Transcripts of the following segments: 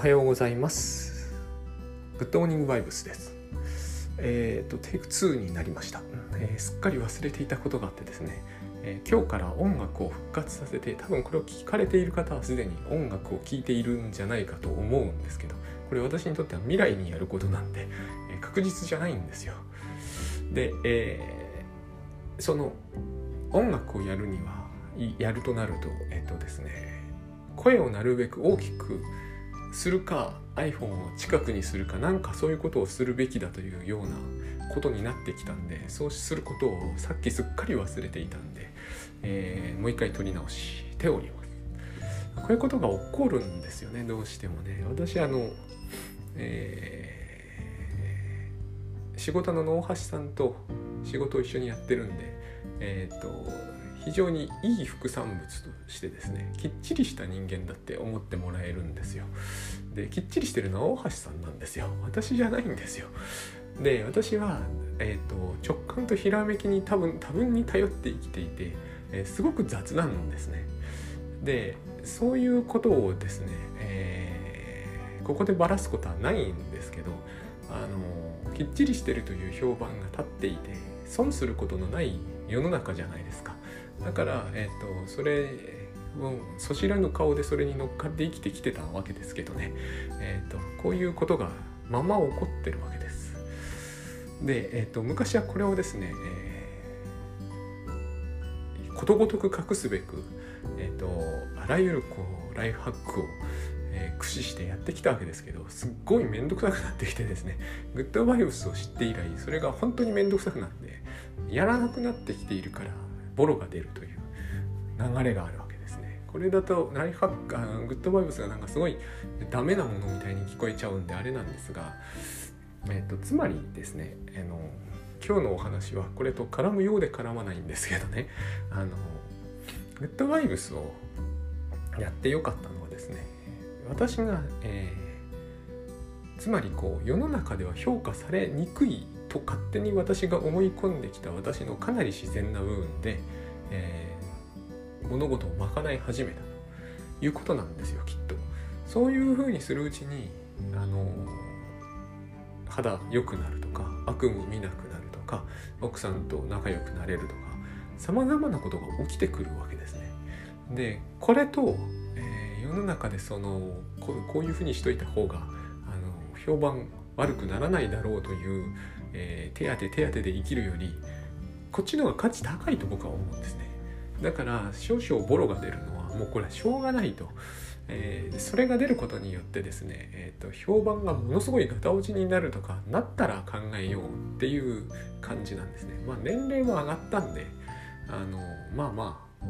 はようございます。グッドモーニングバイブスです。えっ、ー、とテイク2になりました、えー、すっかり忘れていたことがあってですね、えー、今日から音楽を復活させて多分これを聞かれている方はすでに音楽を聴いているんじゃないかと思うんですけどこれ私にとっては未来にやることなんで、え確実じゃないんですよ。で、えその音楽をやるにはやるとなるとえっ、とですね声をなるべく大きくするか iPhone を近くにするかなんかそういうことをするべきだというようなことになってきたんでそうすることをさっきすっかり忘れていたんで、えー、もう一回撮り直しております。こういうことが起こるんですよねどうしてもね。私あの、えー、仕事の能橋さんと仕事を一緒にやってるんでえっ、ー、と非常にいい副産物としてですねきっちりした人間だって思ってもらえるんですよ。できっちりしてるのは大橋さんなんですよ。私じゃないんですよ。で私は、えーと、直感とひらめきに多分多分に頼って生きていて、えー、すごく雑なんですね。でそういうことをですね、えー、ここでばらすことはないんですけどあのきっちりしてるという評判が立っていて損することのない世の中じゃないですか。だから、えーと、それもうそしらぬ顔でそれに乗っかって生きてきてたわけですけどね、えーと、こういうことがまま起こってるわけです。で、えーと、昔はこれをですね、えー、ことごとく隠すべく、えー、とあらゆるこうライフハックを、えー、駆使してやってきたわけですけどすっごい面倒くさくなってきてですねグッドバイブスを知って以来それが本当に面倒くさくなってやらなくなってきているからボロが出るという流れがあるわけですね。これだとライフハックあグッドバイブスがなんかすごいダメなものみたいに聞こえちゃうんであれなんですが、えーと、つまりですねあの今日のお話はこれと絡むようで絡まないんですけどねあのグッドバイブスをやってよかったのはですね私が、えー、つまりこう世の中では評価されにくいと勝手に私が思い込んできた私のかなり自然な部分で、えー、物事を賄い始めたということなんですよきっと。そういうふうにするうちにあの肌良くなるとか悪夢見なくなるとか奥さんと仲良くなれるとかさまざまなことが起きてくるわけですね。でこれと、えー、世の中でそのこういうふうにしといた方があの評判悪くならないだろうというえー、手当て手当てで生きるよりこっちの方が価値高いと僕は思うんですね。だから少々ボロが出るのはもうこれはしょうがないと、えー、それが出ることによってですね、えーと、評判がものすごいガタ落ちになるとかなったら考えようっていう感じなんですね。まあ年齢も上がったんであのまあまあ、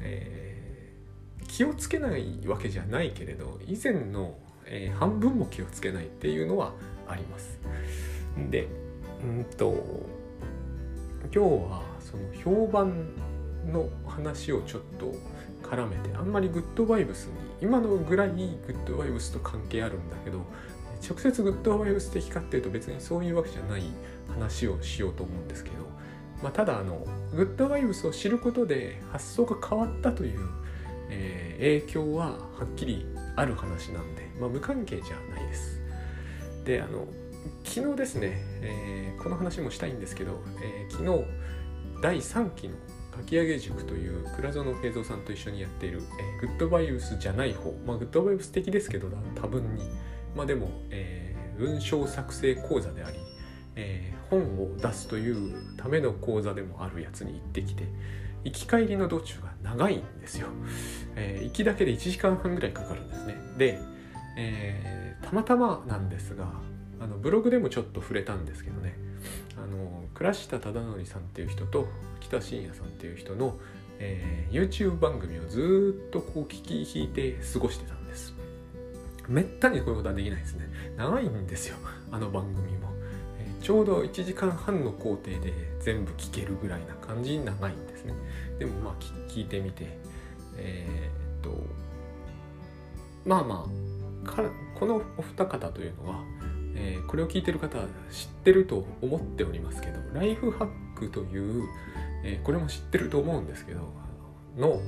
えー、気をつけないわけじゃないけれど以前の、えー、半分も気をつけないっていうのはあります。でうんと今日はその評判の話をちょっと絡めてあんまりグッドバイブスに今のぐらいグッドバイブスと関係あるんだけど直接グッドバイブス的かっていうと別にそういうわけじゃない話をしようと思うんですけど、まあ、ただあのグッドバイブスを知ることで発想が変わったという、えー、影響ははっきりある話なんで、まあ、無関係じゃないです。であの昨日ですね、えー、この話もしたいんですけど、えー、昨日第3期のかき上げ塾という倉園平蔵さんと一緒にやっている、えー、グッドバイブスじゃない方、まあ、グッドバイブス的ですけど多分に、まあ、でも、えー、文章作成講座であり、えー、本を出すというための講座でもあるやつに行ってきて行き帰りの道中が長いんですよ、えー、行きだけで1時間半ぐらいかかるんですね。で、えー、たまたまなんですがあのブログでもちょっと触れたんですけどね。あの倉下忠則さんっていう人と北信也さんっていう人の、えー、YouTube 番組をずっとこう聞き聞いて過ごしてたんです。めったにこういうことはできないですね。長いんですよあの番組も、えー、ちょうど1時間半の工程で全部聞けるぐらいな感じに長いんですね。でもまあ聞いてみてえー、っとまあまあこのお二方というのはえー、これを聞いてる方は知ってると思っておりますけどライフハックという、えー、これも知ってると思うんですけどの、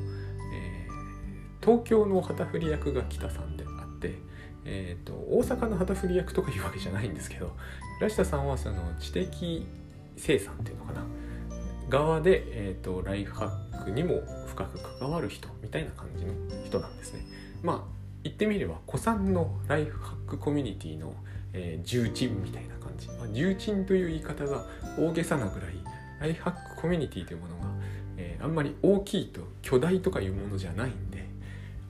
えー、東京の旗振り役が北さんであって、えーと、大阪の旗振り役とかいうわけじゃないんですけど平下さんはその知的生産っていうのかな？側で、えーと、ライフハックにも深く関わる人みたいな感じの人なんですね。まあ言ってみれば古参のライフハックコミュニティの、えー、重鎮みたいな感じ、まあ、重鎮という言い方が大げさなぐらいライフハックコミュニティというものが、えー、あんまり大きいと巨大とかいうものじゃないんで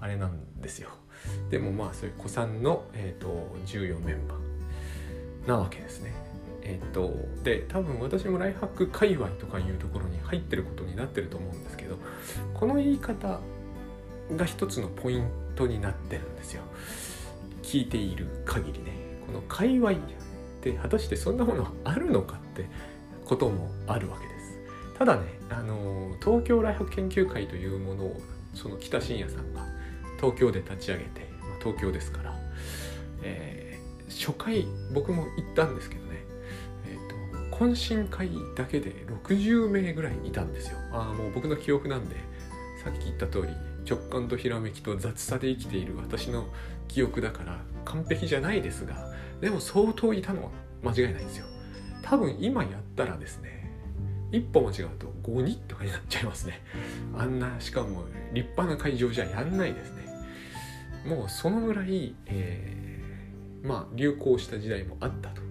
あれなんですよ。でもまあそういう古参の、えーと、重要メンバーなわけですね。えっ、ー、とで多分私もライフハック界隈とかいうところに入ってることになってると思うんですけどこの言い方が一つのポイントになってるんですよ。聞いている限りねの界隈って果たしてそんなものあるのかってこともあるわけです。ただねあの東京ライフ研究会というものをその北信也さんが東京で立ち上げて、まあ、東京ですから、えー、初回僕も行ったんですけどね、えーと、懇親会だけで60名ぐらいいたんですよああもう僕の記憶なんでさっき言った通り直感とひらめきと雑さで生きている私の記憶だから完璧じゃないですがでも相当いたのは間違いないんですよ。多分今やったらですね一歩間違うと5人とかになっちゃいますね。あんなしかも立派な会場じゃやんないですね。もうそのぐらい、えー、まあ流行した時代もあったと。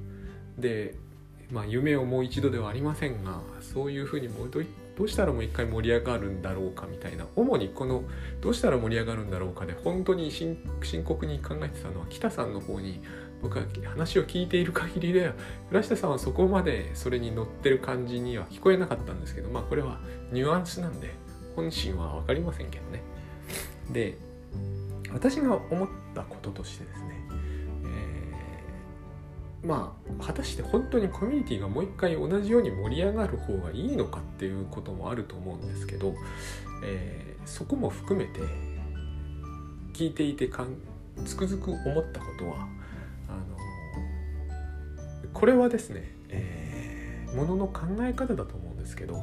で、まあ夢をもう一度ではありませんがそういうふうにもうどうしたらもう一回盛り上がるんだろうかみたいな主にこのどうしたら盛り上がるんだろうかで本当に深刻に考えてたのは北さんの方に僕は話を聞いている限りでは浦下さんはそこまでそれに乗ってる感じには聞こえなかったんですけどまあこれはニュアンスなんで本心は分かりませんけどね。で私が思ったこととしてですね、えー、まあ果たして本当にコミュニティがもう一回同じように盛り上がる方がいいのかっていうこともあると思うんですけど、えー、そこも含めて聞いていてかんつくづく思ったことはこれはですね、えー、ものの考え方だと思うんですけど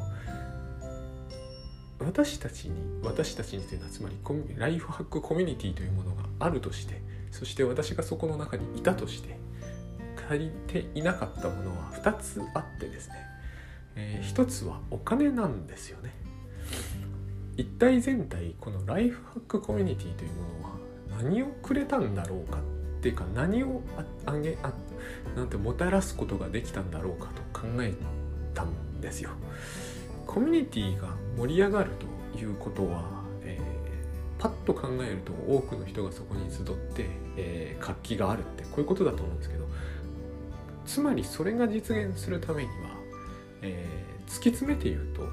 私たちに私たちにというのはつまりライフハックコミュニティというものがあるとしてそして私がそこの中にいたとして足りていなかったものは2つあってですね、えー、1つはお金なんですよね。一体全体このライフハックコミュニティというものは何をくれたんだろうかっていうか何をあげあなんてもたらすことができたんだろうかと考えたんですよ。コミュニティが盛り上がるということは、えー、パッと考えると多くの人がそこに集って、えー、活気があるってこういうことだと思うんですけどつまりそれが実現するためには、えー、突き詰めて言うと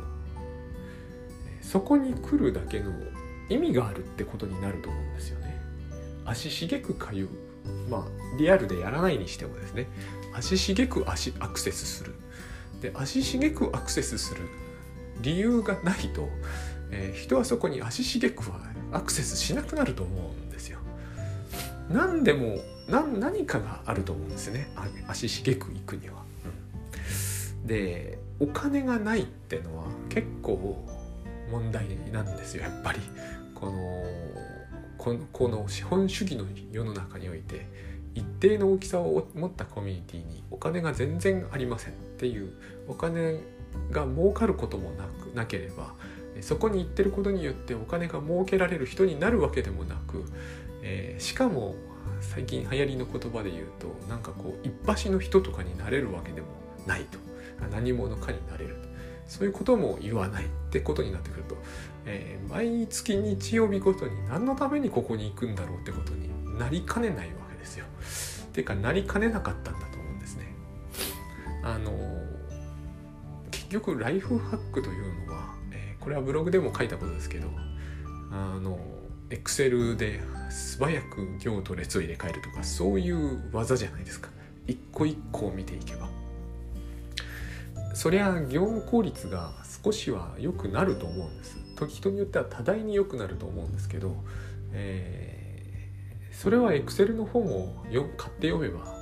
そこに来るだけの意味があるってことになると思うんですよね。足しげく通うまあリアルでやらないにしてもですね足しげく足アクセスするで足しげくアクセスする理由がないと、えー、人はそこに足しげくはアクセスしなくなると思うんですよ。何でも何かがあると思うんですね足しげく行くには。うん、でお金がないってのは結構問題なんですよやっぱり。このこのこの資本主義の世の中において一定の大きさを持ったコミュニティにお金が全然ありませんっていうお金が儲かることもなくなければそこに行ってることによってお金が儲けられる人になるわけでもなく、えー、しかも最近流行りの言葉で言うとなんかこう一発の人とかになれるわけでもないと。何者かになれると。そういうことも言わないってことになってくると、えー、毎月日曜日ごとに何のためにここに行くんだろうってことになりかねないわけですよ。っていうかなりかねなかったんだと思うんですね。あの結局ライフハックというのは、えー、これはブログでも書いたことですけどあのエクセルで素早く行と列を入れ替えるとかそういう技じゃないですか一個一個を見ていけばそりゃ業務効率が少しは良くなると思うんです。時人によっては多大に良くなると思うんですけど、えー、それはエクセルの本を買って読めば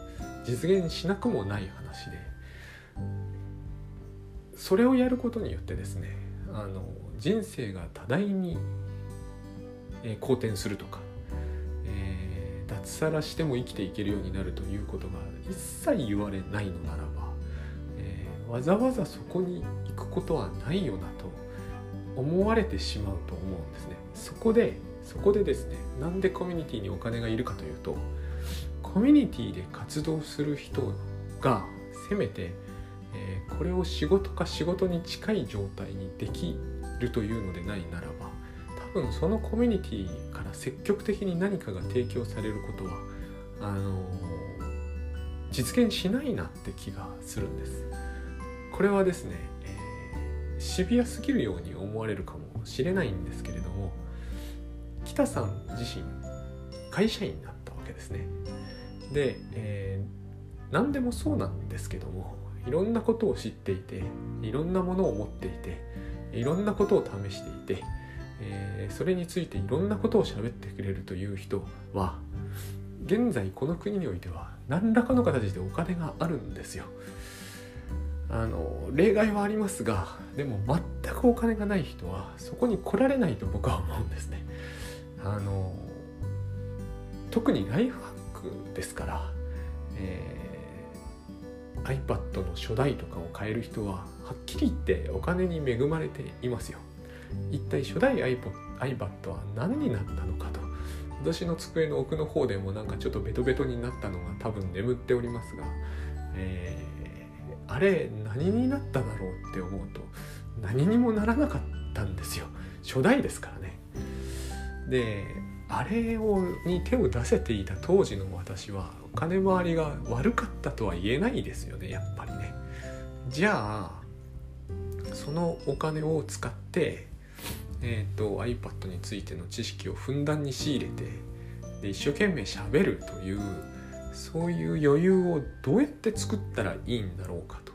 実現しなくもない話でそれをやることによってですねあの人生が多大に、えー、好転するとか、えー、脱サラしても生きていけるようになるということが一切言われないのならば、わざわざそこに行くことはないよなと思われてしまうと思うんですねそこでそこでですねなんでコミュニティにお金がいるかというとコミュニティで活動する人がせめて、えー、これを仕事か仕事に近い状態にできるというのでないならば多分そのコミュニティから積極的に何かが提供されることはあのー、実現しないなって気がするんです。これはですね、えー、シビアすぎるように思われるかもしれないんですけれども北さん自身会社員だったわけですね。で、えー、何でもそうなんですけどもいろんなことを知っていていろんなものを持っていていろんなことを試していて、えー、それについていろんなことを喋ってくれるという人は現在この国においては何らかの形でお金があるんですよ。あの例外はありますがでも全くお金がない人はそこに来られないと僕は思うんですね。あの特にライフハックですから、えー、iPad の初代とかを買える人ははっきり言ってお金に恵まれていますよ。一体初代 iPod, iPad は何になったのかと私の机の奥の方でもなんかちょっとベトベトになったのが多分眠っておりますが、えー、あれ何になっただろうって思うと何にもならなかったんですよ。初代ですからね。であれをに手を出せていた当時の私はお金回りが悪かったとは言えないですよねやっぱりね。じゃあそのお金を使ってえーと、iPad についての知識をふんだんに仕入れてで一生懸命しゃべるというそういう余裕をどうやって作ったらいいんだろうかと。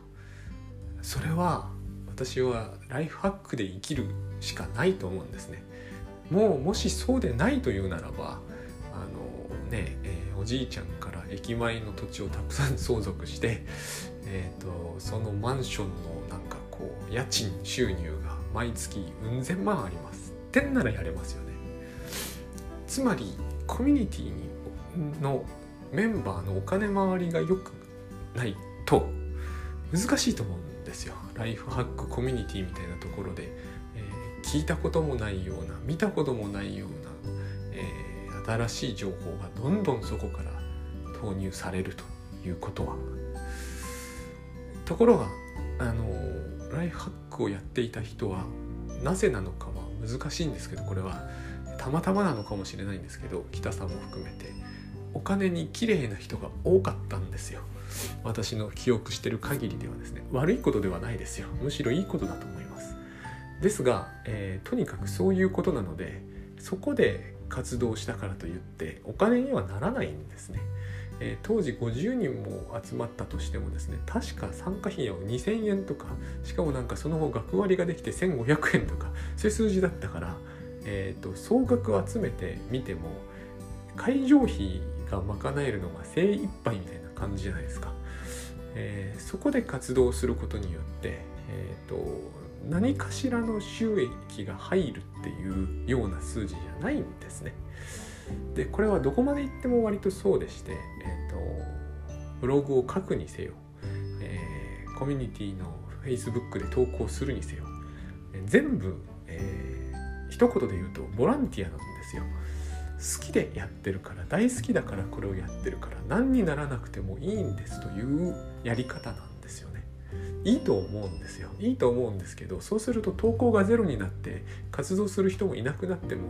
それは私はライフハックで生きるしかないと思うんですね。もうもしそうでないというならばあのね、えー、おじいちゃんから駅前の土地をたくさん相続して、えーとそのマンションのなんかこう家賃収入が毎月うん千万あります。ってんならやれますよね。つまりコミュニティにのメンバーのお金回りが良くないと難しいと思うんですよ。ライフハックコミュニティみたいなところで、えー、聞いたこともないような見たこともないような、えー、新しい情報がどんどんそこから投入されるということは。ところがあのライフハックをやっていた人はなぜなのかは難しいんですけどこれはたまたまなのかもしれないんですけど北さんも含めて。お金に綺麗な人が多かったんですよ。私の記憶してる限りではですね。悪いことではないですよ。むしろいいことだと思います。ですが、えー、とにかくそういうことなのでそこで活動したからといってお金にはならないんですね。えー、当時50人も集まったとしてもですね確か参加費用2000円とかしかもなんかその後学割ができて1500円とかそういう数字だったから、えーと、総額集めてみても会場費が賄えるのが精一杯みたいな感じじゃないですか、えー、そこで活動することによって、えーと何かしらの収益が入るっていうような数字じゃないんですね。でこれはどこまで行っても割とそうでして、えーと、ブログを書くにせよ、えー、コミュニティの Facebook で投稿するにせよ、え、全部、えー、一言で言うとボランティアなんですよ。好きでやってるから大好きだからこれをやってるから何にならなくてもいいんですというやり方なんですよね。いいと思うんですよ。いいと思うんですけどそうすると投稿がゼロになって活動する人もいなくなっても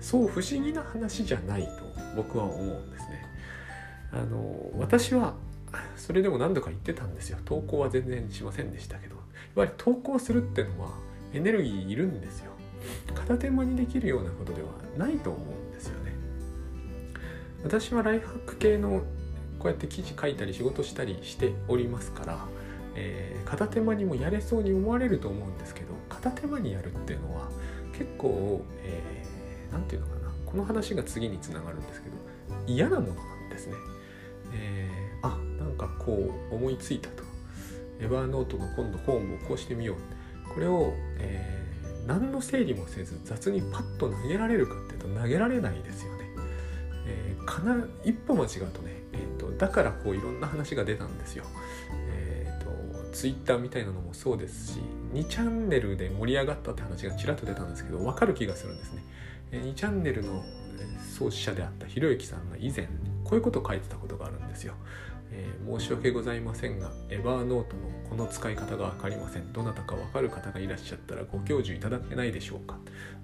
そう不思議な話じゃないと僕は思うんですね。あの私はそれでも何度か言ってたんですよ。投稿は全然しませんでしたけど。やっぱり投稿するっていうのはエネルギーいるんですよ。片手間にできるようなことではないと思うん私はライフハック系のこうやって記事書いたり仕事したりしておりますから、えー、片手間にもやれそうに思われると思うんですけど片手間にやるっていうのは結構、えー何て言うのかなこの話が次につながるんですけど嫌なものなんですね。えー、あなんかこう思いついたと。エヴァーノートの今度ホームをこうしてみよう。これを、えー、何の整理もせず雑にパッと投げられるかっていうと投げられないですよね。えー、かな一歩間違うとね、えーと、だからこういろんな話が出たんですよ。えーと、ツイッターみたいなのもそうですし2チャンネルで盛り上がったって話がちらっと出たんですけど分かる気がするんですね。えー、2チャンネルの創始者であったひろゆきさんが以前こういうことを書いてたことがあるんですよ。えー、申し訳ございませんがエバーノートのこの使い方が分かりません。どなたか分かる方がいらっしゃったらご教授いただけないでしょうか。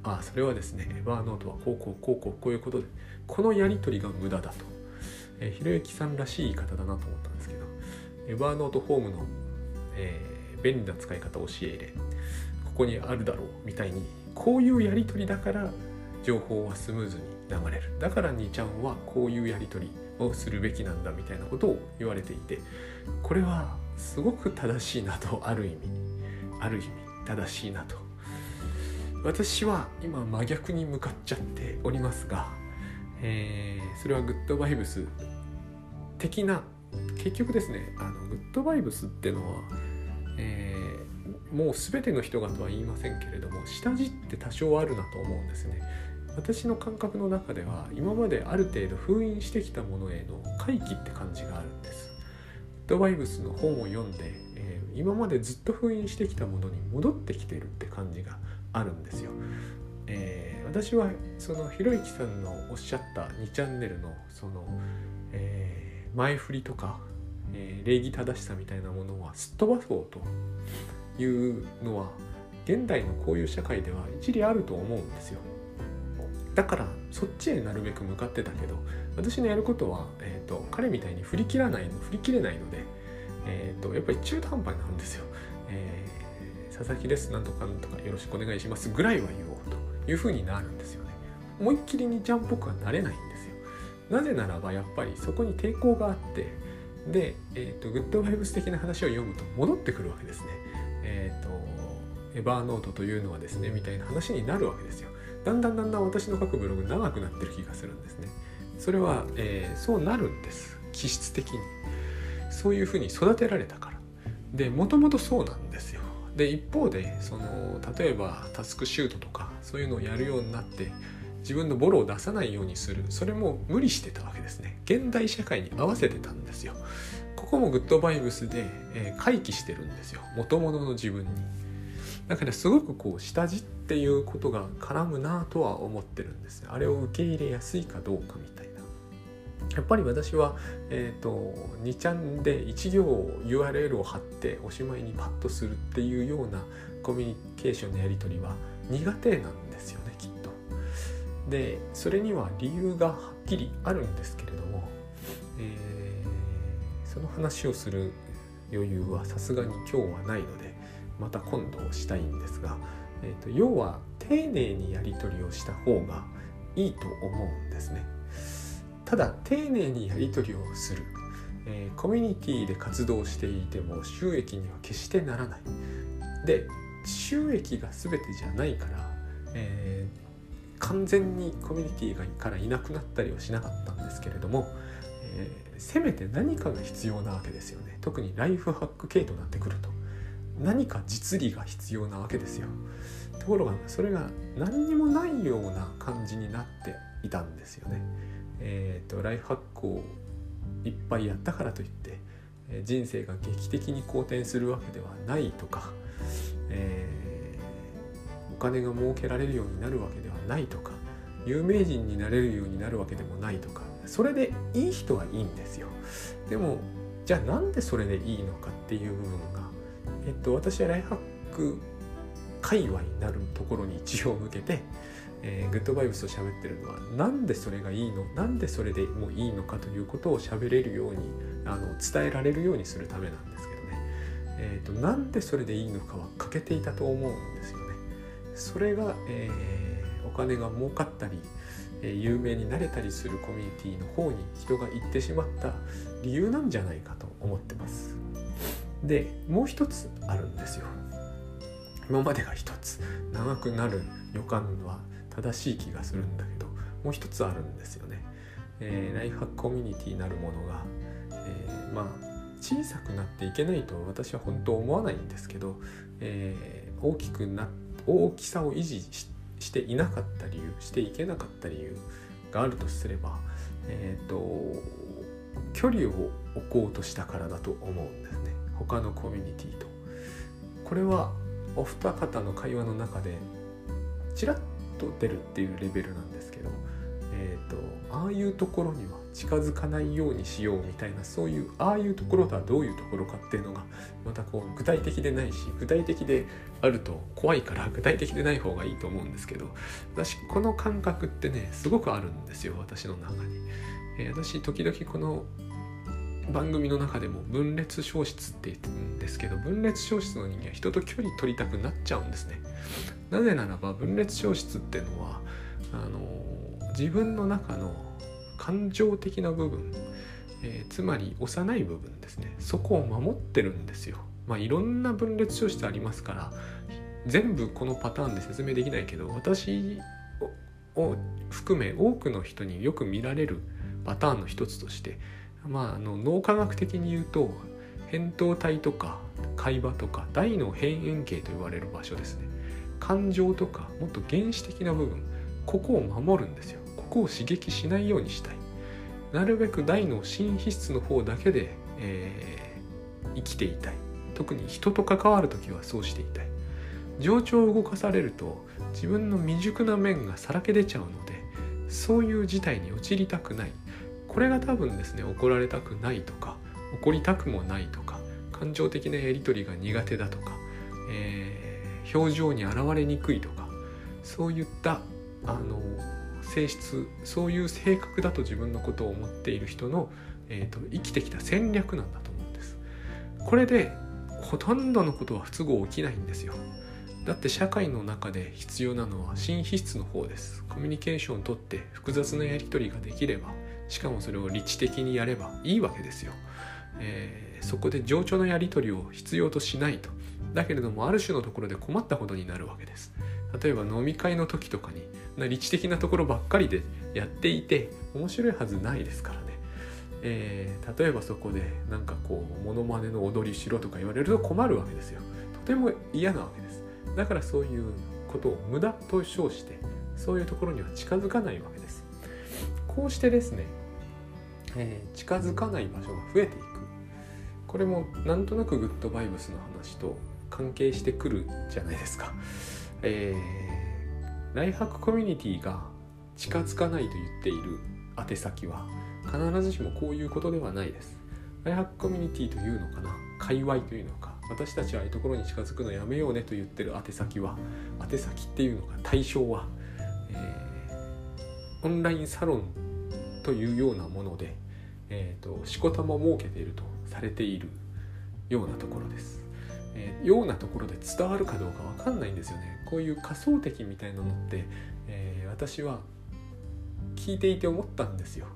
ああそれはですねエバーノートはこうこうこうこうこういうことでこのやり取りが無駄だと、え、ひろゆきさんらしい言い方だなと思ったんですけどエバーノートホームの、えー、便利な使い方を教え入れここにあるだろうみたいにこういうやり取りだから情報はスムーズに流れる。だから2ちゃんはこういうやり取りをするべきなんだみたいなことを言われていてこれはすごく正しいなとある意味ある意味正しいなと。私は今真逆に向かっちゃっておりますが、えー、それはグッドバイブス的な結局ですねあのグッドバイブスってのは、えー、もう全ての人がとは言いませんけれども下地って多少あるなと思うんですね。私の感覚の中では今まである程度封印してきたものへの回帰って感じがあるんです。ドバイブスの本を読んで、えー、今までずっと封印してきたものに戻ってきてるって感じがあるんですよ、えー、私はそのひろゆきさんのおっしゃった2チャンネルのその、えー、前振りとか、え礼儀正しさみたいなものはすっ飛ばそうというのは現代のこういう社会では一理あると思うんですよ。だからそっちへなるべく向かってたけど私のやることは、えーと、彼みたいに振り切らないの振り切れないので、えーと、やっぱり中途半端になるんですよ。えー、佐々木ですなんとかなんとかよろしくお願いしますぐらいは言おうというふうになるんですよね。思いっきりにちゃんっぽくはなれないんですよ。なぜならばやっぱりそこに抵抗があってで、えーと、グッドバイブス的な話を読むと戻ってくるわけですね。えっ、ー、とエバーノートというのはですねみたいな話になるわけですよ。だんだんだんだん私の書くブログ長くなってる気がするんですね。それは、えー、そうなるんです気質的に。そういうふうに育てられたから。でもともとそうなんですよ。で一方でその例えばタスクシュートとかそういうのをやるようになって自分のボロを出さないようにするそれも無理してたわけですね現代社会に合わせてたんですよここもグッドバイブスで、えー、回帰してるんですよ元々の自分にだからすごくこう下地っていうことが絡むなとは思ってるんですあれを受け入れやすいかどうかみたいなやっぱり私は、えーと、2ちゃんで1行 URL を貼っておしまいにパッとするっていうようなコミュニケーションのやり取りは苦手なんですよねきっと。でそれには理由がはっきりあるんですけれども、えー、その話をする余裕はさすがに今日はないのでまた今度したいんですが、えーと、要は丁寧にやり取りをした方がいいと思うんですね。ただ丁寧にやり取りをする、えー、コミュニティで活動していても収益には決してならない。で収益が全てじゃないから、えー、完全にコミュニティがからいなくなったりはしなかったんですけれども、えー、せめて何かが必要なわけですよね特にライフハック系となってくると。何か実利が必要なわけですよ。ところがそれが何にもないような感じになっていたんですよね。えっ、ー、とライフハックをいっぱいやったからといって人生が劇的に好転するわけではないとか、えー、お金が儲けられるようになるわけではないとか有名人になれるようになるわけでもないとかそれでいい人はいいんですよ。でもじゃあなんでそれでいいのかっていう部分えっと、私はライフハック界隈になるところに一応向けて、えー、グッドバイブスと喋ってるのはなんでそれがいいの？なんでそれでもういいのかということを喋れるようにあの伝えられるようにするためなんですけどね、えーと、なんでそれでいいのかは欠けていたと思うんですよね。それが、えー、お金が儲かったり、えー、有名になれたりするコミュニティの方に人が行ってしまった理由なんじゃないかと思ってます。でもう一つあるんですよ。今までが一つ長くなる予感は正しい気がするんだけどもう一つあるんですよね、えー、ライフハックコミュニティなるものが、えー、まあ小さくなっていけないと私は本当思わないんですけど、えー、大きくな大きさを維持していなかった理由していけなかった理由があるとすればえっ、ー、と距離を置こうとしたからだと思うんです。他のコミュニティと。これはお二方の会話の中でちらっと出るっていうレベルなんですけど、えーと、ああいうところには近づかないようにしようみたいなそういうああいうところとはどういうところかっていうのがまたこう具体的でないし具体的であると怖いから具体的でない方がいいと思うんですけど私この感覚ってねすごくあるんですよ私の中に。えー、私時々この番組の中でも分裂消失って言ってるんですけど分裂消失の人間は人と距離取りたくなっちゃうんですね。なぜならば分裂消失っていうのはあの自分の中の感情的な部分、えー、つまり幼い部分ですね。そこを守ってるんですよ。まあいろんな分裂消失ありますから全部このパターンで説明できないけど私を含め多くの人によく見られるパターンの一つとしてまあ、あの脳科学的に言うと扁桃体とか海馬とか大脳辺縁系と言われる場所ですね。感情とかもっと原始的な部分ここを守るんですよ。ここを刺激しないようにしたい。なるべく大脳新皮質の方だけで、えー、生きていたい。特に人と関わる時はそうしていたい。情緒を動かされると自分の未熟な面がさらけ出ちゃうのでそういう事態に陥りたくない。これが多分ですね怒られたくないとか怒りたくもないとか感情的なやり取りが苦手だとか、えー、表情に現れにくいとかそういったあの性質そういう性格だと自分のことを思っている人の、えーと、生きてきた戦略なんだと思うんです。これでほとんどのことは不都合起きないんですよ。だって社会の中で必要なのは新皮質の方です。コミュニケーションをとって複雑なやり取りができればしかもそれを理知的にやればいいわけですよ。えー、そこで情緒のやり取りを必要としないと。だけれどもある種のところで困ったことになるわけです。例えば飲み会の時とかに理知的なところばっかりでやっていて面白いはずないですからね。えー、例えばそこでなんかこうモノマネの踊りしろとか言われると困るわけですよ。とても嫌なわけです。だからそういうことを無駄と称してそういうところには近づかないわけです。こうしてですね、えー、近づかない場所が増えていく。これもなんとなくグッドバイブスの話と関係してくるじゃないですか。えー、ライハックコミュニティが近づかないと言っている宛先は必ずしもこういうことではないです。ライハックコミュニティというのかな？界隈というのか。私たちはああいうところに近づくのやめようねと言ってる宛先は宛先っていうのか対象は、えー、オンラインサロンというようなもので、えーと、しこたま設けているとされているようなところです。えー、ようなところで伝わるかどうか分かんないんですよね。こういう仮想敵みたいなのって、えー、私は聞いていて思ったんですよ。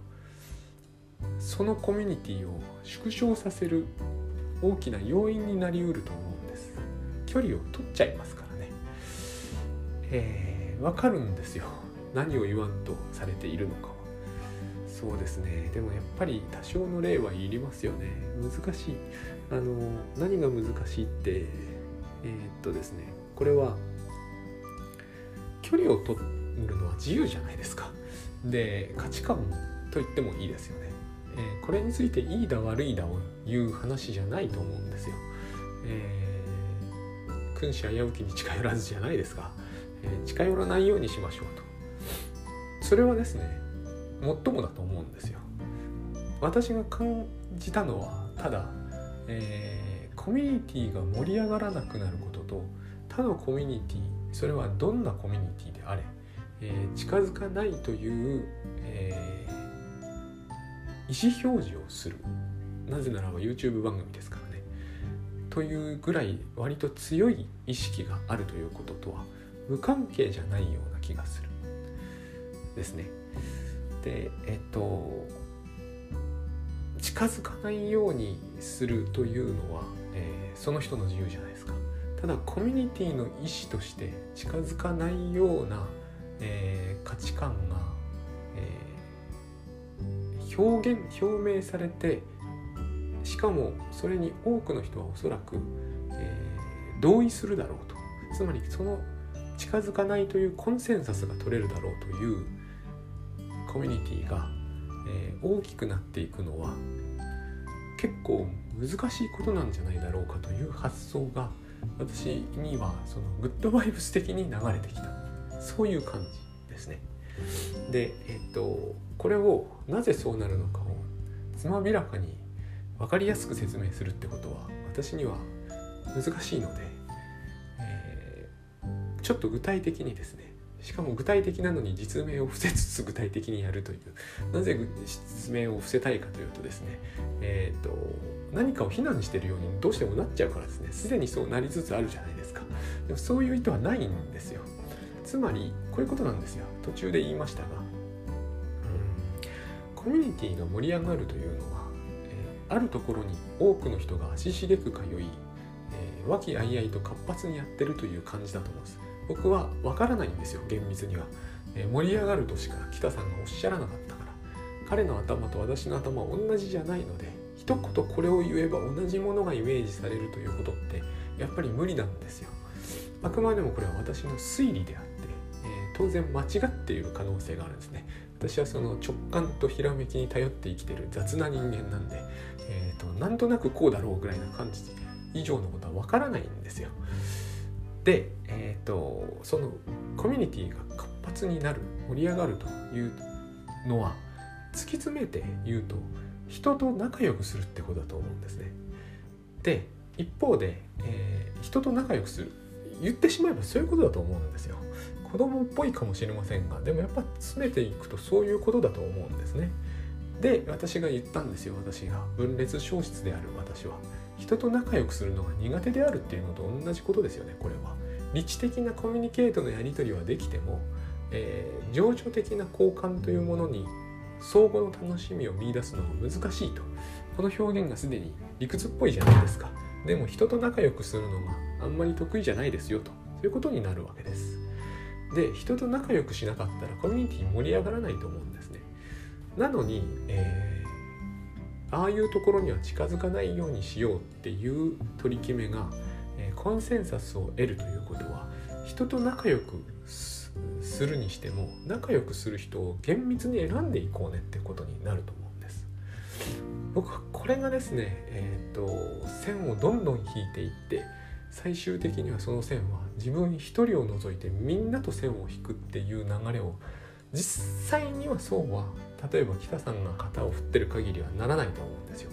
そのコミュニティを縮小させる大きな要因になりうると思うんです。距離を取っちゃいますからね。えー、分かるんですよ。何を言わんとされているのか。そうですね。でもやっぱり多少の例はいりますよね。難しい。あの何が難しいってえー、っとですね。これは距離を取るのは自由じゃないですか。で価値観と言ってもいいですよね、えー、これについていいだ悪いだを言う話じゃないと思うんですよ、えー、君子危うきに近寄らずじゃないですか、えー、近寄らないようにしましょうと。それはですね最もだと思うんですよ。私が感じたのはただ、えー、コミュニティが盛り上がらなくなることと他のコミュニティそれはどんなコミュニティであれ、えー、近づかないという、えー、意思表示をするなぜならば YouTube 番組ですからねというぐらい割と強い意識があるということとは無関係じゃないような気がするですね。でえっと近づかないようにするというのは、えー、その人の自由じゃないですか。ただコミュニティの意思として近づかないような、えー、価値観が、えー、表現表明されてしかもそれに多くの人はおそらく、え同意するだろうと。つまりその近づかないというコンセンサスが取れるだろうというコミュニティが、えー、大きくなっていくのは結構難しいことなんじゃないだろうかという発想が私にはそのグッドバイブス的に流れてきたそういう感じですね。で、えっと、これをなぜそうなるのかをつまびらかに分かりやすく説明するってことは私には難しいので、えー、ちょっと具体的にですねしかも具体的なのに実名を伏せつつ具体的にやるという。なぜ実名を伏せたいかというとですねえ、ー、と何かを非難してるようにどうしてもなっちゃうからですね。すでにそうなりつつあるじゃないですか。でもそういう意図はないんですよ。つまりこういうことなんですよ。途中で言いましたが。コミュニティが盛り上がるというのは、えー、あるところに多くの人が足しげく通い、えー、和気あいあいと活発にやってるという感じだと思うんです。僕は分からないんですよ厳密には、えー、盛り上がるとしか北さんがおっしゃらなかったから。彼の頭と私の頭は同じじゃないので一言これを言えば同じものがイメージされるということってやっぱり無理なんですよ。あくまでもこれは私の推理であって、えー、当然間違っている可能性があるんですね。私はその直感とひらめきに頼って生きてる雑な人間なんで、えーと、なんとなくこうだろうぐらいな感じ以上のことはわからないんですよ。で、えーと、そのコミュニティが活発になる盛り上がるというのは突き詰めて言うと人と仲良くするってことだと思うんですね。で一方で、えー、人と仲良くする言ってしまえばそういうことだと思うんですよ。子供っぽいかもしれませんがでもやっぱ詰めていくとそういうことだと思うんですね。で私が言ったんですよ私が分裂消失である私は人と仲良くするのが苦手であるっていうのと同じことですよねこれは。理知的なコミュニケートのやり取りはできても、えー、情緒的な交換というものに相互の楽しみを見いだすのが難しいと。この表現がすでに理屈っぽいじゃないですか。でも人と仲良くするのがあんまり得意じゃないですよと。そういうことになるわけです。で人と仲良くしなかったらコミュニティ盛り上がらないと思うんですね。なのに、えー、ああいうところには近づかないようにしようっていう取り決めがえコンセンサスを得るということは人と仲良くするにしても仲良くする人を厳密に選んでいこうねってことになると思うんです。僕はこれがですねえっ、と線をどんどん引いていって最終的にはその線は自分一人を除いてみんなと線を引くっていう流れを実際にはそうは例えば北さんが肩を振ってる限りはならないと思うんですよ。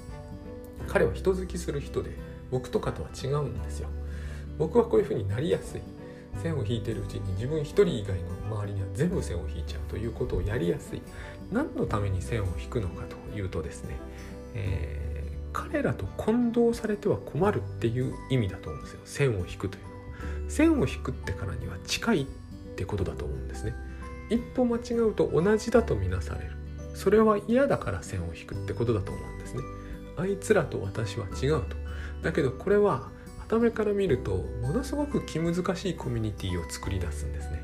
彼は人好きする人で僕とかとは違うんですよ。僕はこういうふうになりやすい。線を引いてるうちに自分一人以外の周りには全部線を引いちゃうということをやりやすい。何のために線を引くのかというとですね、えー、彼らと混同されては困るっていう意味だと思うんですよ。線を引くというのは。線を引くってからには近いってことだと思うんですね。一歩間違うと同じだとみなされる。それは嫌だから線を引くってことだと思うんですねあいつらと私は違うとだけどこれは傍目から見るとものすごく気難しいコミュニティを作り出すんですね。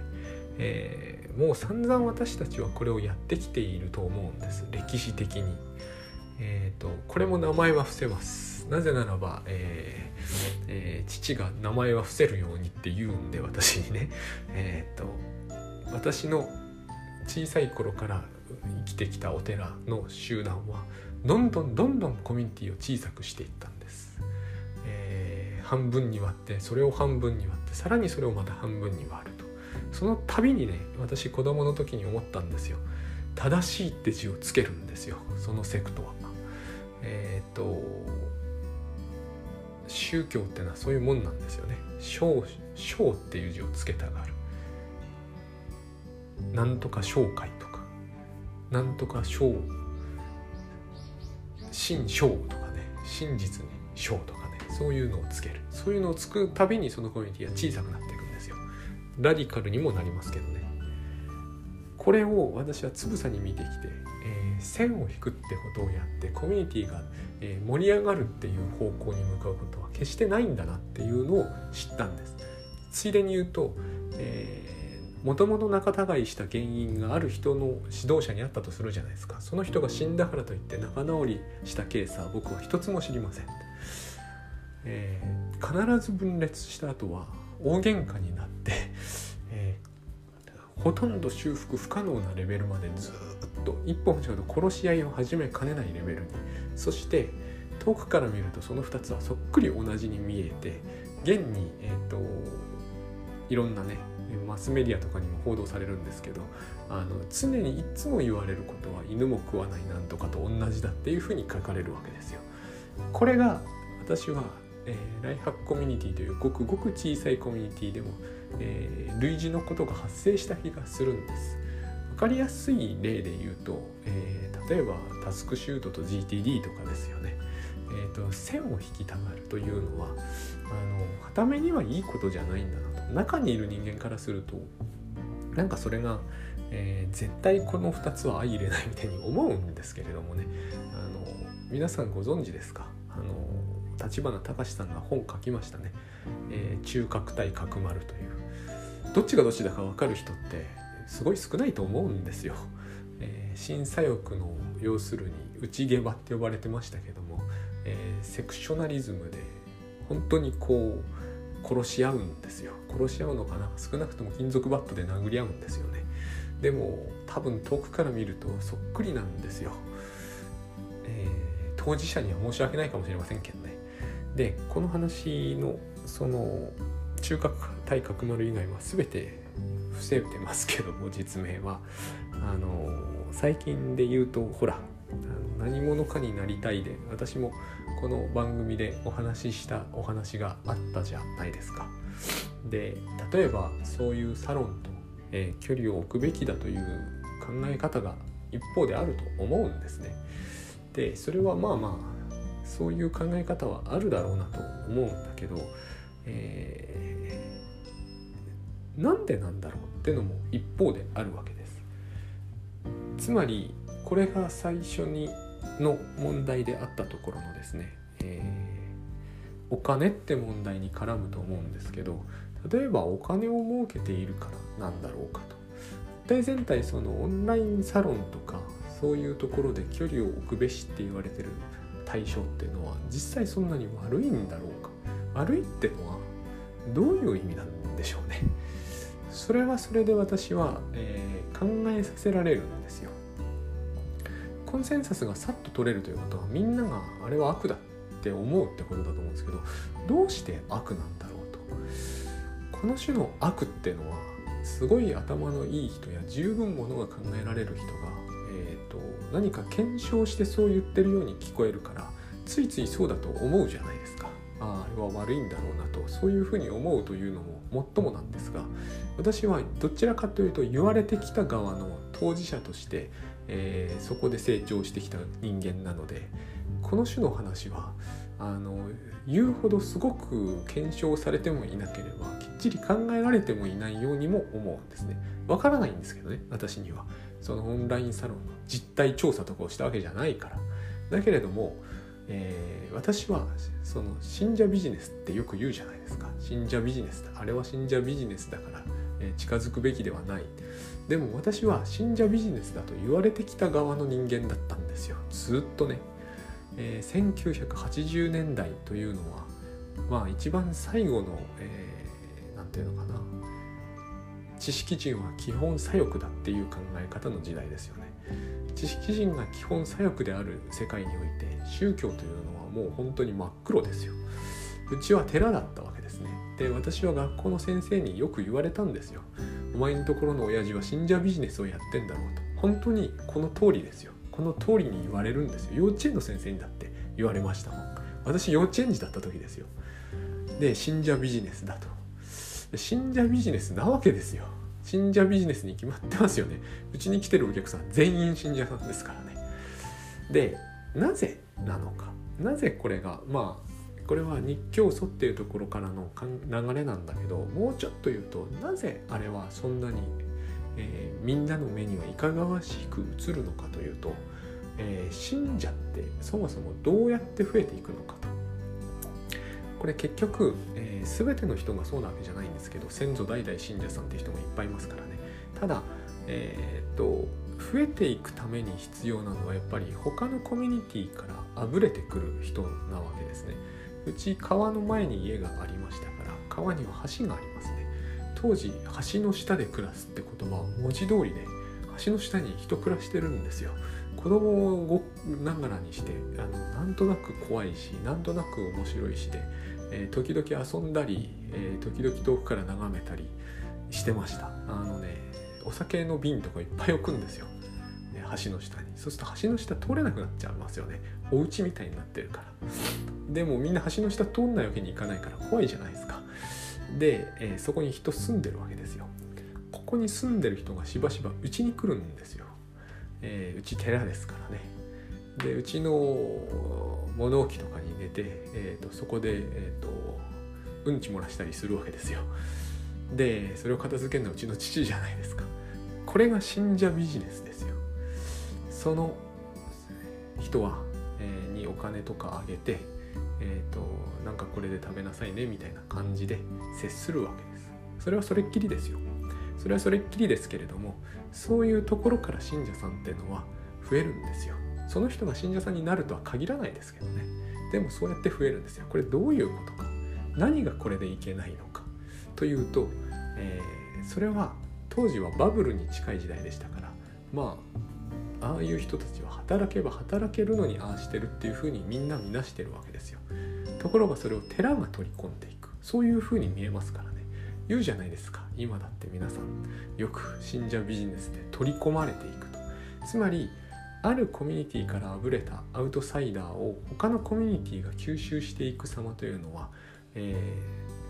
えー、もう散々私たちはこれをやってきていると思うんです歴史的に。えーと、これも名前は伏せます。なぜならば、えーえー、父が名前は伏せるようにって言うんで私にね、えーと私の小さい頃から生きてきたお寺の集団はどんどんどんどんコミュニティを小さくしていったんです。えー、半分に割ってそれを半分に割ってさらにそれをまた半分に割るとその度にね私子供の時に思ったんですよ。正しいって字をつけるんですよそのセクトは。えっ、ー、と宗教ってのはそういうもんなんですよね。章っていう字をつけたがる。なんとか紹介となんとか章。真章とかね。真実に章とかね。そういうのをつける。そういうのをつくたびにそのコミュニティは小さくなっていくんですよ。ラディカルにもなりますけどね。これを私はつぶさに見てきて、えー、線を引くってことをやってコミュニティが、えー、盛り上がるっていう方向に向かうことは決してないんだなっていうのを知ったんです。ついでに言うと、えーもともと仲違いした原因がある人の指導者にあったとするじゃないですか。その人が死んだからといって仲直りしたケースは僕は一つも知りません、えー、必ず分裂した後は大喧嘩になって、えー、ほとんど修復不可能なレベルまでずっと一歩間違うと殺し合いを始めかねないレベルに。そして遠くから見るとその2つはそっくり同じに見えて現に、えーと、いろんなねマスメディアとかにも報道されるんですけどあの常にいつも言われることは犬も食わないなんとかと同じだっていうふうに書かれるわけですよ。これが私は、えー、ライハックコミュニティというごくごく小さいコミュニティでも、えー、類似のことが発生した気がするんです。分かりやすい例で言うと、えー、例えばタスクシュートと GTD とかですよね。えーと、線を引きたがるというのはあの傍目にはいいことじゃないんだなと。中にいる人間からするとなんかそれが、えー、絶対この2つは相入れないみたいに思うんですけれどもね。あの皆さんご存知ですか？あの立花隆さんが本書きましたね、えー、中核対角丸という。どっちがどっちだか分かる人ってすごい少ないと思うんですよ。えー、審査欲の要するに内下場って呼ばれてましたけども、えー、セクショナリズムで本当にこう殺し合うんですよ。殺し合うのかな？少なくとも金属バットで殴り合うんですよね。でも多分遠くから見るとそっくりなんですよ、えー、当事者には申し訳ないかもしれませんけどね。でこの話のその中核対角丸以外は全て伏せてますけども実名は。あの最近で言うとほら何者かになりたいで私もこの番組でお話ししたお話があったじゃないですか。で例えばそういうサロンと、えー、距離を置くべきだという考え方が一方であると思うんですね。でそれはまあまあそういう考え方はあるだろうなと思うんだけど、えー、なんでなんだろうってのも一方であるわけです。つまりこれが最初にの問題であったところのですね、えー、お金って問題に絡むと思うんですけど例えばお金を儲けているからなんだろうかと。大全体そのオンラインサロンとかそういうところで距離を置くべしって言われてる対象っていうのは実際そんなに悪いんだろうか。悪いってのはどういう意味なんでしょうね。それはそれで私は、えー、考えさせられるんですよ。コンセンサスがさっと取れるということはみんながあれは悪だって思うってことだと思うんですけどどうして悪なんだろうと。この種の悪っていうのはすごい頭のいい人や十分ものが考えられる人が、えーと、何か検証してそう言ってるように聞こえるからついついそうだと思うじゃないですか。ああれは悪いんだろうなと。そういうふうに思うというのももっともなんですが私はどちらかというと言われてきた側の当事者としてえー、そこで成長してきた人間なのでこの種の話はあの言うほどすごく検証されてもいなければきっちり考えられてもいないようにも思うんですね。わからないんですけどね私には。そのオンラインサロンの実態調査とかをしたわけじゃないから。だけれども、えー、私はその信者ビジネスってよく言うじゃないですか。信者ビジネス。あれは信者ビジネスだから、えー、近づくべきではない。でも私は信者ビジネスだと言われてきた側の人間だったんですよ。ずっとね、えー、1980年代というのはまあ一番最後の何、えー、て言うのかな。知識人は基本左翼だっていう考え方の時代ですよね。知識人が基本左翼である世界において宗教というのはもう本当に真っ黒ですよ。うちは寺だったわけですね。で私は学校の先生によく言われたんですよ。お前のところの親父は信者ビジネスをやってんだろうと。本当にこの通りですよ。この通りに言われるんですよ。幼稚園の先生にだって言われましたもん。私幼稚園児だった時ですよ。で信者ビジネスだと。信者ビジネスなわけですよ。信者ビジネスに決まってますよね。うちに来てるお客さん全員信者さんですからね。でなぜなのか。なぜこれがまあこれは日教祖っていうところからの流れなんだけどもうちょっと言うとなぜあれはそんなに、えー、みんなの目にはいかがわしく映るのかというと、えー、信者ってそもそもどうやって増えていくのかと。これ結局、えー、全ての人がそうなわけじゃないんですけど先祖代々信者さんっていう人もいっぱいいますからねただえー、っと増えていくために必要なのはやっぱり他のコミュニティからあぶれてくる人なわけですね。うち川の前に家がありましたから川には橋がありますね。当時橋の下で暮らすって言葉は文字通りで橋の下に人暮らしてるんですよ。子供をながらにしてあのなんとなく怖いしなんとなく面白いしで、えー、時々遊んだり、えー、時々遠くから眺めたりしてました。あのねお酒の瓶とかいっぱい置くんですよ。橋の下に。そうすると橋の下通れなくなっちゃいますよね。お家みたいになってるから。でもみんな橋の下通んないわけにいかないから怖いじゃないですか。で、えー、そこに人住んでるわけですよ。ここに住んでる人がしばしばうちに来るんですよ、えー、うち寺ですからね。でうちの物置とかに寝て、えーと、そこで、えーと、うんち漏らしたりするわけですよ。でそれを片付けるのはうちの父じゃないですか。これが信者ビジネスです。その人は、えー、にお金とかあげてえーと、なんかこれで食べなさいねみたいな感じで接するわけです。それはそれっきりですよ。それはそれっきりですけれどもそういうところから信者さんっていうのは増えるんですよ。その人が信者さんになるとは限らないですけどね。でもそうやって増えるんですよ。これどういうことか。何がこれでいけないのか。というと、えー、それは当時はバブルに近い時代でしたからまあああいう人たちは働けば働けるのにああしてるっていうふうにみんな見なしてるわけですよ。ところがそれを寺が取り込んでいく。そういうふうに見えますからね。言うじゃないですか。今だって皆さんよく信者ビジネスで取り込まれていくと。つまりあるコミュニティからあぶれたアウトサイダーを他のコミュニティが吸収していく様というのは、え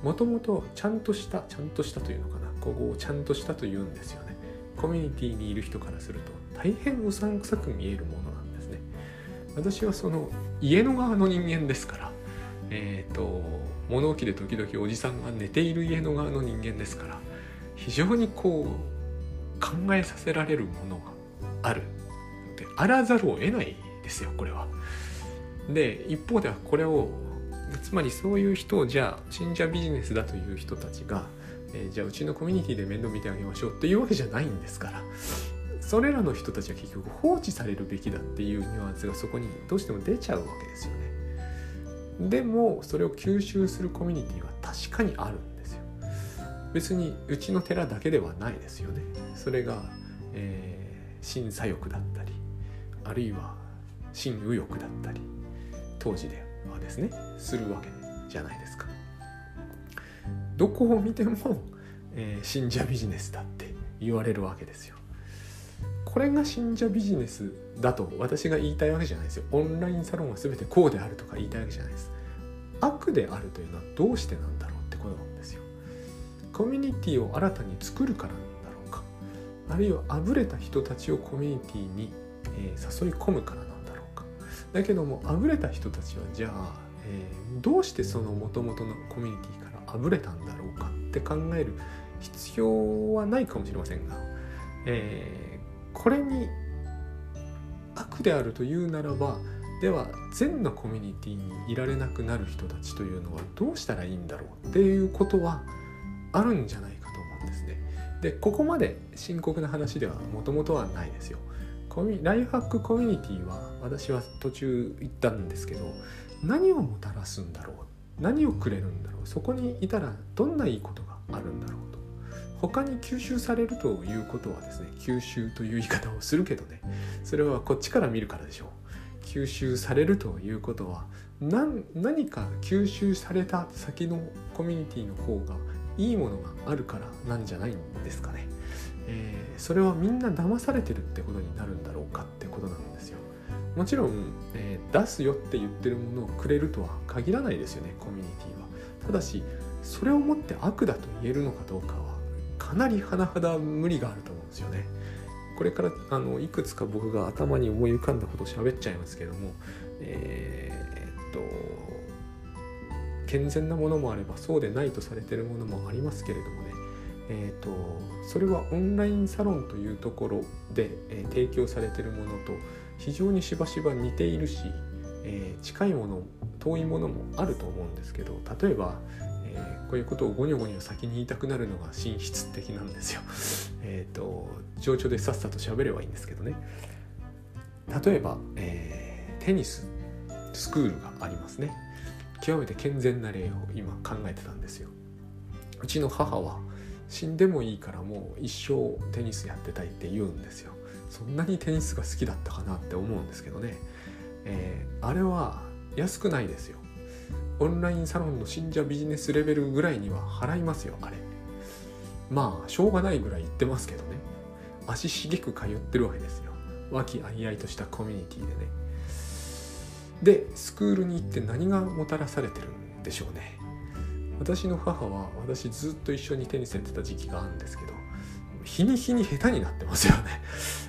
ー、もともとちゃんとしたちゃんとしたというのかな。ここをちゃんとしたというんですよね。コミュニティにいる人からすると大変うさんくさく見えるものなんですね私はその家の側の人間ですからえ、ー、と物置で時々おじさんが寝ている家の側の人間ですから非常にこう考えさせられるものがあるであらざるを得ないですよこれは。で一方ではこれをつまりそういう人をじゃあ信者ビジネスだという人たちが、えー、じゃあうちのコミュニティで面倒見てあげましょうっていうわけじゃないんですからそれらの人たちは結局放置されるべきだっていうニュアンスがそこにどうしても出ちゃうわけですよね。でもそれを吸収するコミュニティは確かにあるんですよ。別にうちの寺だけではないですよね。それが、えー、新左翼だったりあるいは新右翼だったり当時ではですねするわけじゃないですか。どこを見ても、えー、信者ビジネスだって言われるわけですよ。これが信者ビジネスだと私が言いたいわけじゃないですよ。オンラインサロンは全てこうであるとか言いたいわけじゃないです。悪であるというのはどうしてなんだろうってことなんですよ。コミュニティを新たに作るからなんだろうか。あるいはあぶれた人たちをコミュニティに、え、誘い込むからなんだろうか。だけどもあぶれた人たちはじゃあ、えー、どうしてそのもともとのコミュニティからあぶれたんだろうかって考える必要はないかもしれませんが、えーこれに悪であるというならばでは全のコミュニティにいられなくなる人たちというのはどうしたらいいんだろうっていうことはあるんじゃないかと思うんですね。でここまで深刻な話ではもともとはないですよ。コミライフハックコミュニティは私は途中行ったんですけど何をもたらすんだろう？何をくれるんだろう？そこにいたらどんないいことがあるんだろう？他に吸収されるということはですね吸収という言い方をするけどねそれはこっちから見るからでしょう。吸収されるということは何か吸収された先のコミュニティの方がいいものがあるからなんじゃないんですかね、えー、それはみんな騙されてるってことになるんだろうかってことなんですよ。もちろん、えー、出すよって言ってるものをくれるとは限らないですよねコミュニティは。ただしそれをもって悪だと言えるのかどうかはかなり甚だ無理があると思うんですよね。これからあのいくつか僕が頭に思い浮かんだことを喋っちゃいますけどもえー、っと健全なものもあればそうでないとされてるものもありますけれどもねえーと、それはオンラインサロンというところで、えー、提供されてるものと非常にしばしば似ているし、えー、近いもの遠いものもあると思うんですけど例えば、えー、こういうことをゴニョゴニョ先に言いたくなるのが神質的なんですよ。えっ、ー、と情緒でさっさと喋ればいいんですけどね。例えば、えー、テニススクールがありますね。極めて健全な例を今考えてたんですよ。うちの母は死んでもいいからもう一生テニスやってたいって言うんですよ。そんなにテニスが好きだったかなって思うんですけどね、えー、あれは安くないですよオンラインサロンの信者ビジネスレベルぐらいには払いますよあれまあしょうがないぐらい言ってますけどね。足しげく通ってるわけですよ。和気あいあいとしたコミュニティでね。でスクールに行って何がもたらされてるんでしょうね。私の母は私ずっと一緒にテニスやってた時期があるんですけど日に日に下手になってますよね。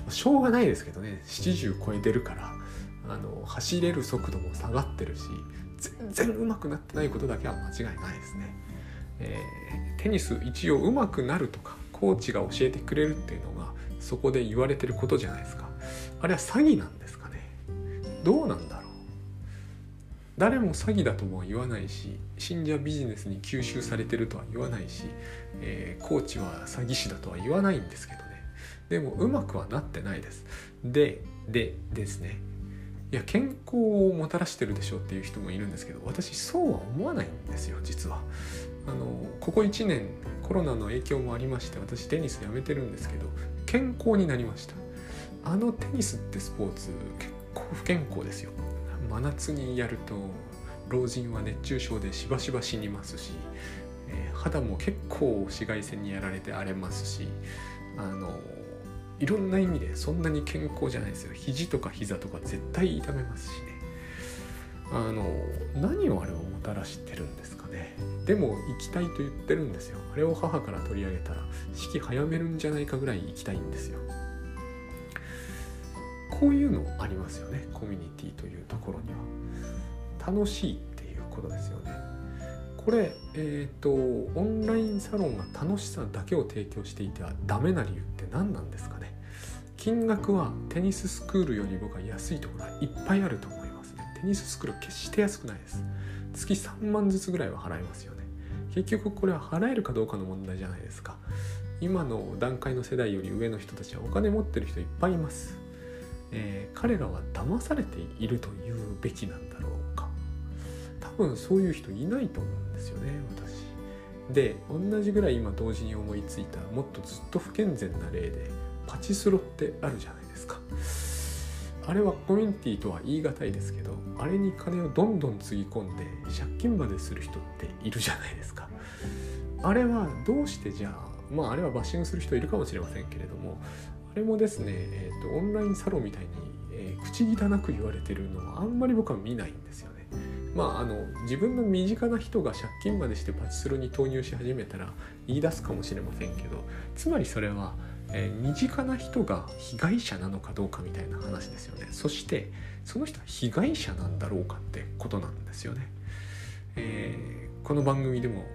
しょうがないですけどね。70超えてるからあの走れる速度も下がってるし全然上手くなってないことだけは間違いないですね、えー、テニス一応上手くなるとかコーチが教えてくれるっていうのがそこで言われてることじゃないですか。あれは詐欺なんですかね。どうなんだろう。誰も詐欺だとも言わないし信者ビジネスに吸収されてるとは言わないし、えー、コーチは詐欺師だとは言わないんですけどね。でもうまくはなってないです。ででですね。いや健康をもたらしてるでしょっていう人もいるんですけど私そうは思わないんですよ実は。あのここ1年コロナの影響もありまして私テニスやめてるんですけど健康になりました。あのテニスってスポーツ結構不健康ですよ。真夏にやると老人は熱中症でしばしば死にますし、えー、肌も結構紫外線にやられて荒れますしあのいろんな意味でそんなに健康じゃないですよ。肘とか膝とか絶対痛めますしね。あの何をあれをもたらしてるんですかね。でも行きたいと言ってるんですよ。あれを母から取り上げたら式早めるんじゃないかぐらい行きたいんですよ。こういうのありますよね。コミュニティというところには。楽しいっていうことですよね。これえ、ー、とオンラインサロンが楽しさだけを提供していてはダメな理由って何なんですかね？金額はテニススクールより僕は安いところはいっぱいあると思いますね。テニススクール決して安くないです。月3万ずつぐらいは払いますよね。結局これは払えるかどうかの問題じゃないですか。今の段階の世代より上の人たちはお金持ってる人いっぱいいます。えー、彼らは騙されていると言うべきなんだろうか。多分そういう人いないと思う。ですよね私。で同じぐらい今同時に思いついたもっとずっと不健全な例でパチスロってあるじゃないですか。あれはコミュニティとは言い難いですけどあれに金をどんどんつぎ込んで借金までする人っているじゃないですか。あれはどうしてじゃあまああれはバッシングする人いるかもしれませんけれどもあれもですね、えーと、オンラインサロンみたいに、えー、口汚く言われてるのはあんまり僕は見ないんですよね。まあ、あの自分の身近な人が借金までしてパチスロに投入し始めたら言い出すかもしれませんけどつまりそれは、えー、身近な人が被害者なのかどうかみたいな話ですよねそしてその人は被害者なんだろうかってことなんですよね。えー、この番組でも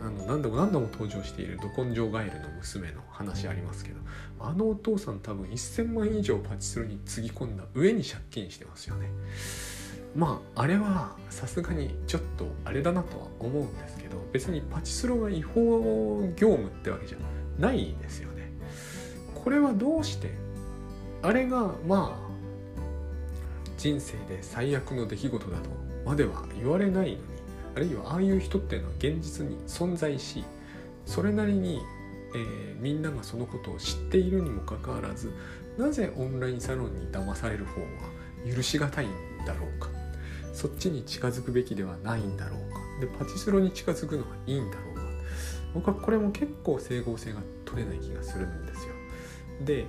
あの何度も何度も登場しているど根性ガエルの娘の話ありますけどあのお父さん多分1000万以上パチスロにつぎ込んだ上に借金してますよねまああれはさすがにちょっとあれだなとは思うんですけど別にパチスロが違法業務ってわけじゃないですよね。これはどうしてあれがまあ人生で最悪の出来事だとまでは言われないのにあるいはああいう人っていうのは現実に存在しそれなりに、えー、みんながそのことを知っているにもかかわらずなぜオンラインサロンに騙される方は許しがたいんだろうか。そっちに近づくべきではないんだろうか。でパチスロに近づくのはいいんだろうか。僕はこれも結構整合性が取れない気がするんですよ。で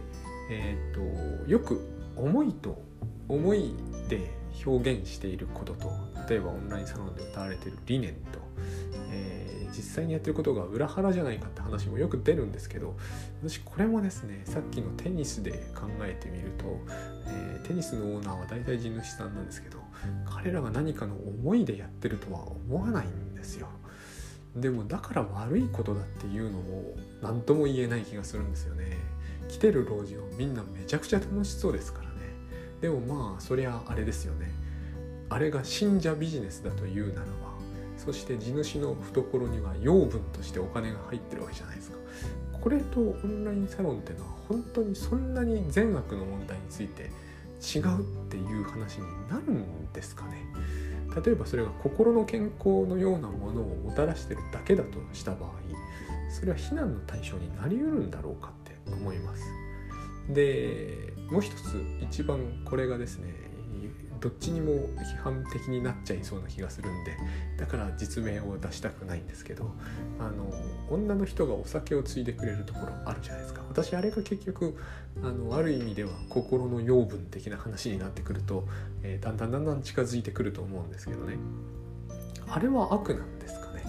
えっ、とよく思いと思いで表現していることと例えばオンラインサロンで歌われている理念と、えー、実際にやってることが裏腹じゃないかって話もよく出るんですけど私これもですねさっきのテニスで考えてみると、えー、テニスのオーナーは大体地主さんなんですけど彼らが何かの思いでやってるとは思わないんですよ。でもだから悪いことだっていうのも何とも言えない気がするんですよね。来てる老人はみんなめちゃくちゃ楽しそうですからねでもまあそりゃあれですよねあれが信者ビジネスだというならばそして地主の懐には養分としてお金が入ってるわけじゃないですかこれとオンラインサロンっていうのは本当にそんなに善悪の問題について違うっていう話になるんですかね。例えばそれが心の健康のようなものをもたらしてるだけだとした場合それは非難の対象になりうるんだろうかって思います。でもう一つ一番これがですねどっちにも批判的になっちゃいそうな気がするんでだから実名を出したくないんですけどあの女の人がお酒をついでくれるところあるじゃないですか。私あれが結局あのある意味では心の養分的な話になってくると、えー、だんだんだんだん近づいてくると思うんですけどね。あれは悪なんですかね。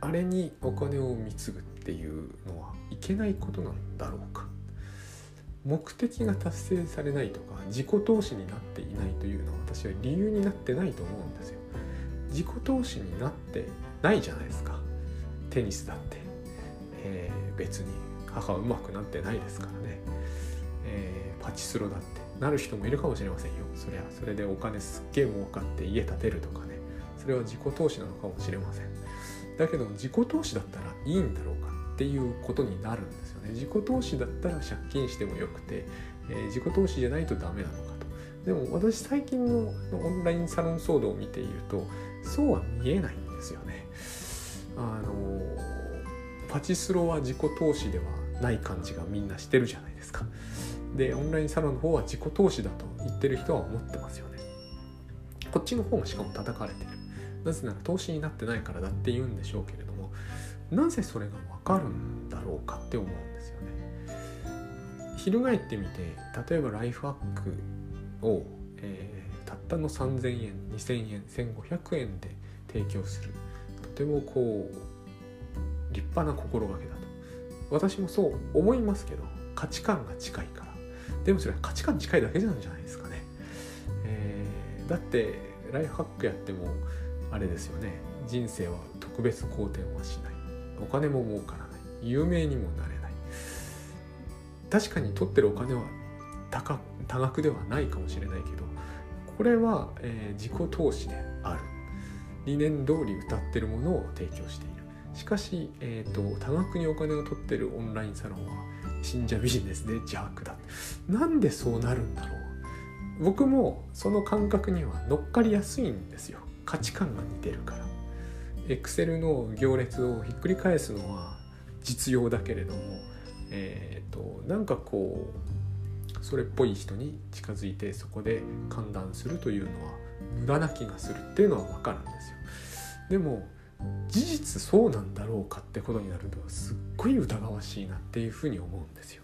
あれにお金を貢ぐっていうのはいけないことなんだろうか。目的が達成されないとか自己投資になっていないというのは私は理由になってないと思うんですよ。自己投資になってないじゃないですか。テニスだって、えー、別に。母はうまくなってないですからね、えー、パチスロだって。なる人もいるかもしれませんよ。そりゃ。それでお金すっげえ儲かって家建てるとかね。それは自己投資なのかもしれません。だけど自己投資だったらいいんだろうかっていうことになるんでね。自己投資だったら借金してもよくて、えー、自己投資じゃないとダメなのかと。でも私最近のオンラインサロン騒動を見ているとそうは見えないんですよね。あのパチスロは自己投資ではない感じがみんなしてるじゃないですか。でオンラインサロンの方は自己投資だと言ってる人は思ってますよね。こっちの方がしかも叩かれてる。なぜなら投資になってないからだって言うんでしょうけれどもなぜそれが分かるんだろうかって思うんですよね。翻ってみて例えばライフハックを、えー、たったの3000円2000円1500円で提供する。とてもこう立派な心がけだと。私もそう思いますけど価値観が近いから。でもそれは価値観近いだけじゃないですかね、えー、だってライフハックやってもあれですよね。人生は特別好転はしない。お金も儲からない。有名にもなれない。確かに取ってるお金は高多額ではないかもしれないけどこれは、えー、自己投資である。理念通り歌ってるものを提供している。しかし、えーと、多額にお金を取ってるオンラインサロンは信者ビジネスで邪悪だ。なんでそうなるんだろう。僕もその感覚には乗っかりやすいんですよ。価値観が似てるから。Excel の行列をひっくり返すのは実用だけれども、えーと、なんかこうそれっぽい人に近づいてそこで歓談するというのは無駄な気がするっていうのは分かるんですよ。でも事実そうなんだろうかってことになるとすっごい疑わしいなっていうふうに思うんですよ。